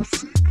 Music.